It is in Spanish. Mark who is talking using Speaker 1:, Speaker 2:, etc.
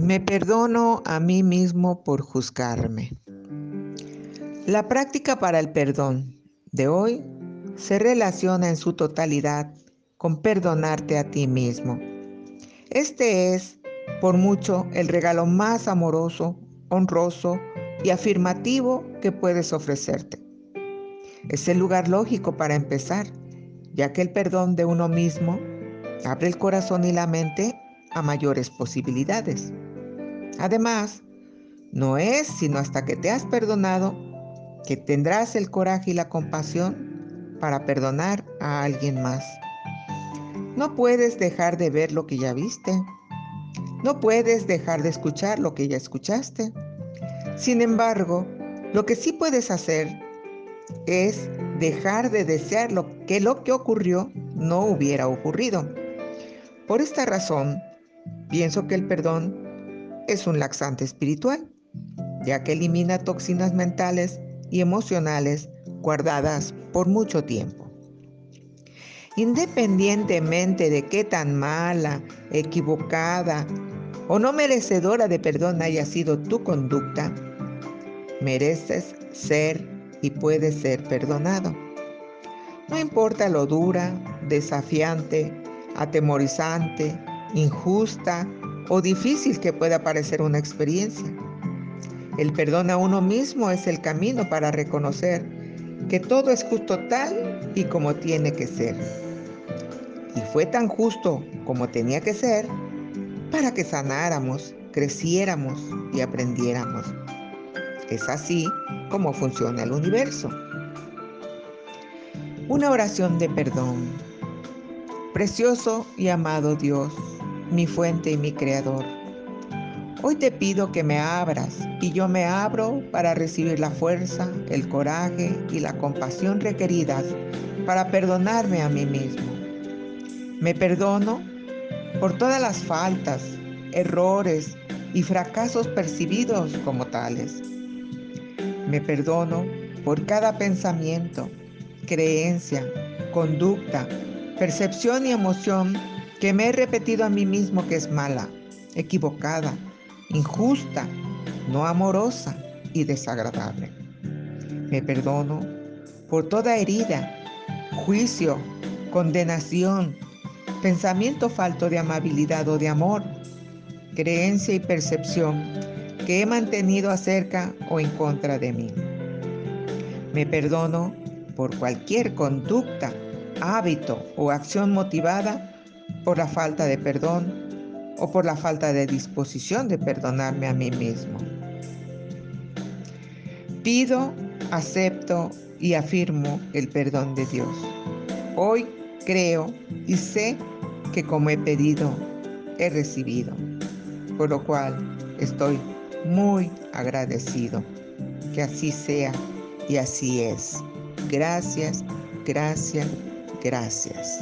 Speaker 1: Me perdono a mí mismo por juzgarme. La práctica para el perdón de hoy se relaciona en su totalidad con perdonarte a ti mismo. Este es, por mucho, el regalo más amoroso, honroso y afirmativo que puedes ofrecerte. Es el lugar lógico para empezar, ya que el perdón de uno mismo abre el corazón y la mente a mayores posibilidades. Además, no es sino hasta que te has perdonado que tendrás el coraje y la compasión para perdonar a alguien más. No puedes dejar de ver lo que ya viste. No puedes dejar de escuchar lo que ya escuchaste. Sin embargo, lo que sí puedes hacer es dejar de desear lo que lo que ocurrió no hubiera ocurrido. Por esta razón, pienso que el perdón es un laxante espiritual, ya que elimina toxinas mentales y emocionales guardadas por mucho tiempo. Independientemente de qué tan mala, equivocada o no merecedora de perdón haya sido tu conducta, mereces ser y puedes ser perdonado. No importa lo dura, desafiante, atemorizante, injusta o difícil que pueda parecer una experiencia. El perdón a uno mismo es el camino para reconocer que todo es justo tal y como tiene que ser. Y fue tan justo como tenía que ser para que sanáramos, creciéramos y aprendiéramos. Es así como funciona el universo. Una oración de perdón. Precioso y amado Dios, mi fuente y mi creador. Hoy te pido que me abras y yo me abro para recibir la fuerza, el coraje y la compasión requeridas para perdonarme a mí mismo. Me perdono por todas las faltas, errores y fracasos percibidos como tales. Me perdono por cada pensamiento, creencia, conducta, percepción y emoción que me he repetido a mí mismo que es mala, equivocada, injusta, no amorosa y desagradable. Me perdono por toda herida, juicio, condenación, pensamiento falto de amabilidad o de amor, creencia y percepción que he mantenido acerca o en contra de mí. Me perdono por cualquier conducta hábito o acción motivada por la falta de perdón o por la falta de disposición de perdonarme a mí mismo. Pido, acepto y afirmo el perdón de Dios. Hoy creo y sé que como he pedido, he recibido, por lo cual estoy muy agradecido. Que así sea y así es. Gracias, gracias, Gracias.